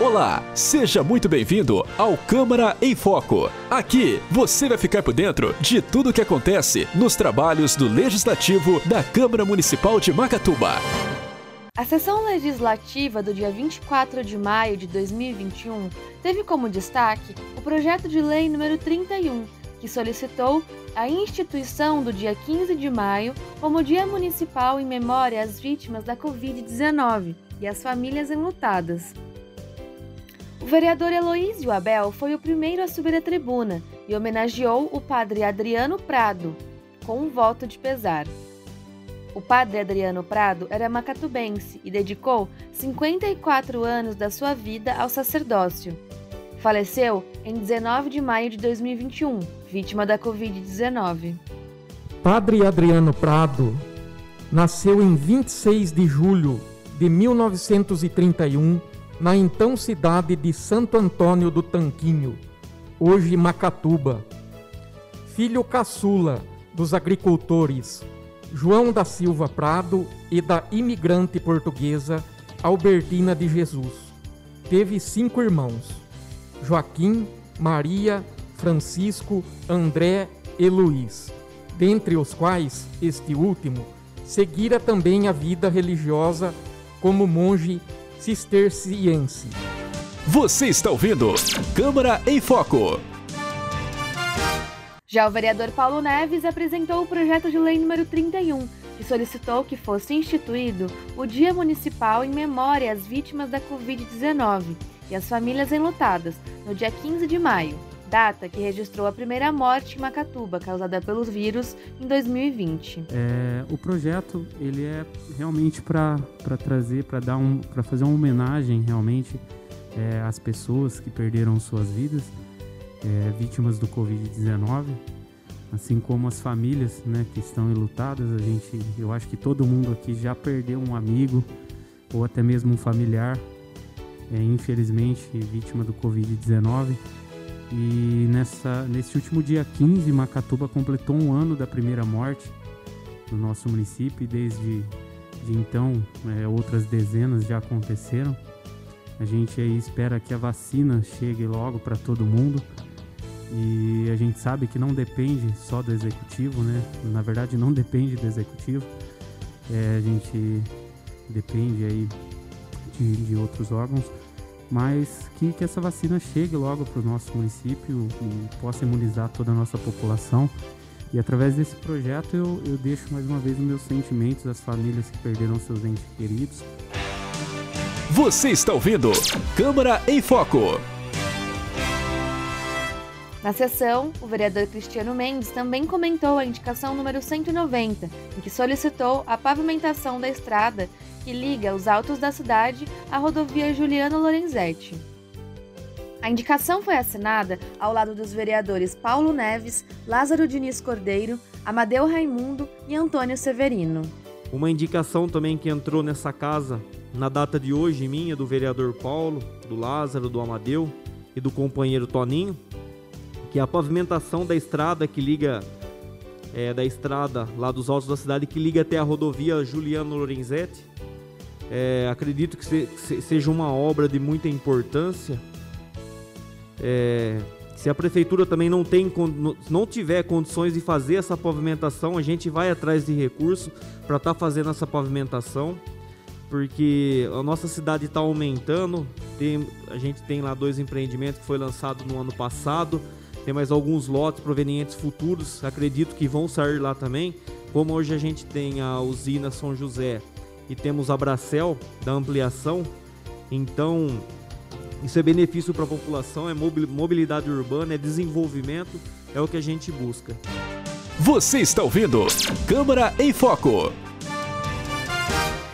Olá, seja muito bem-vindo ao Câmara em Foco. Aqui você vai ficar por dentro de tudo o que acontece nos trabalhos do Legislativo da Câmara Municipal de Macatuba. A sessão legislativa do dia 24 de maio de 2021 teve como destaque o projeto de lei número 31, que solicitou a instituição do dia 15 de maio como Dia Municipal em memória às vítimas da Covid-19 e às famílias enlutadas. O vereador Heloísio Abel foi o primeiro a subir a tribuna e homenageou o padre Adriano Prado, com um voto de pesar. O padre Adriano Prado era macatubense e dedicou 54 anos da sua vida ao sacerdócio. Faleceu em 19 de maio de 2021, vítima da Covid-19. Padre Adriano Prado nasceu em 26 de julho de 1931 na então cidade de Santo Antônio do Tanquinho, hoje Macatuba. Filho caçula dos agricultores João da Silva Prado e da imigrante portuguesa Albertina de Jesus. Teve cinco irmãos: Joaquim, Maria, Francisco, André e Luiz, dentre os quais este último seguira também a vida religiosa como monge cisterciense. Você está ouvindo Câmara em Foco. Já o vereador Paulo Neves apresentou o projeto de lei número 31, que solicitou que fosse instituído o Dia Municipal em memória às vítimas da Covid-19 e às famílias enlutadas, no dia 15 de maio, data que registrou a primeira morte em Macatuba causada pelos vírus em 2020. É, o projeto ele é realmente para trazer, para dar um, para fazer uma homenagem realmente é, às pessoas que perderam suas vidas, é, vítimas do Covid-19, assim como as famílias, né, que estão enlutadas. A gente, eu acho que todo mundo aqui já perdeu um amigo ou até mesmo um familiar, é, infelizmente vítima do Covid-19. E nessa, nesse último dia 15, Macatuba completou um ano da primeira morte no nosso município e desde de então é, outras dezenas já aconteceram. A gente aí espera que a vacina chegue logo para todo mundo e a gente sabe que não depende só do executivo, né? Na verdade, não depende do executivo. É, a gente depende aí de, de outros órgãos mas que, que essa vacina chegue logo para o nosso município e possa imunizar toda a nossa população. E através desse projeto eu, eu deixo mais uma vez os meus sentimentos às famílias que perderam seus entes queridos. Você está ouvindo Câmara em Foco. Na sessão, o vereador Cristiano Mendes também comentou a indicação número 190, em que solicitou a pavimentação da estrada que liga os altos da cidade à rodovia Juliano Lorenzetti. A indicação foi assinada ao lado dos vereadores Paulo Neves, Lázaro Diniz Cordeiro, Amadeu Raimundo e Antônio Severino. Uma indicação também que entrou nessa casa na data de hoje, minha, do vereador Paulo, do Lázaro, do Amadeu e do companheiro Toninho, que é a pavimentação da estrada que liga é, da estrada lá dos altos da cidade que liga até a rodovia Juliano Lorenzetti é, acredito que se, seja uma obra de muita importância. É, se a prefeitura também não, tem, não tiver condições de fazer essa pavimentação, a gente vai atrás de recurso para estar tá fazendo essa pavimentação, porque a nossa cidade está aumentando. Tem, a gente tem lá dois empreendimentos que foi lançado no ano passado, tem mais alguns lotes provenientes futuros, acredito que vão sair lá também. Como hoje a gente tem a usina São José e temos a Bracel da ampliação. Então, isso é benefício para a população, é mobilidade urbana, é desenvolvimento, é o que a gente busca. Você está ouvindo Câmara em Foco.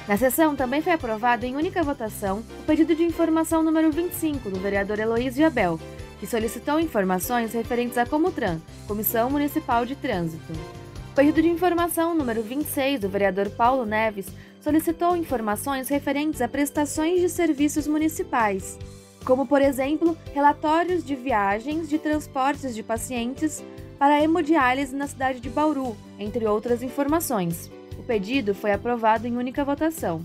Na sessão também foi aprovado em única votação o pedido de informação número 25 do vereador Heloísio Abel, que solicitou informações referentes à Comutran, Comissão Municipal de Trânsito. O pedido de informação número 26 do vereador Paulo Neves solicitou informações referentes a prestações de serviços municipais, como, por exemplo, relatórios de viagens de transportes de pacientes para hemodiálise na cidade de Bauru, entre outras informações. O pedido foi aprovado em única votação.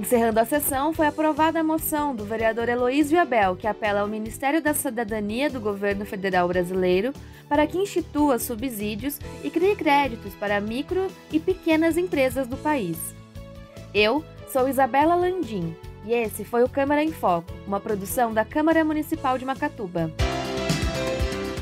Encerrando a sessão, foi aprovada a moção do vereador Heloísio Abel, que apela ao Ministério da Cidadania do governo federal brasileiro para que institua subsídios e crie créditos para micro e pequenas empresas do país. Eu sou Isabela Landim e esse foi o Câmara em Foco, uma produção da Câmara Municipal de Macatuba.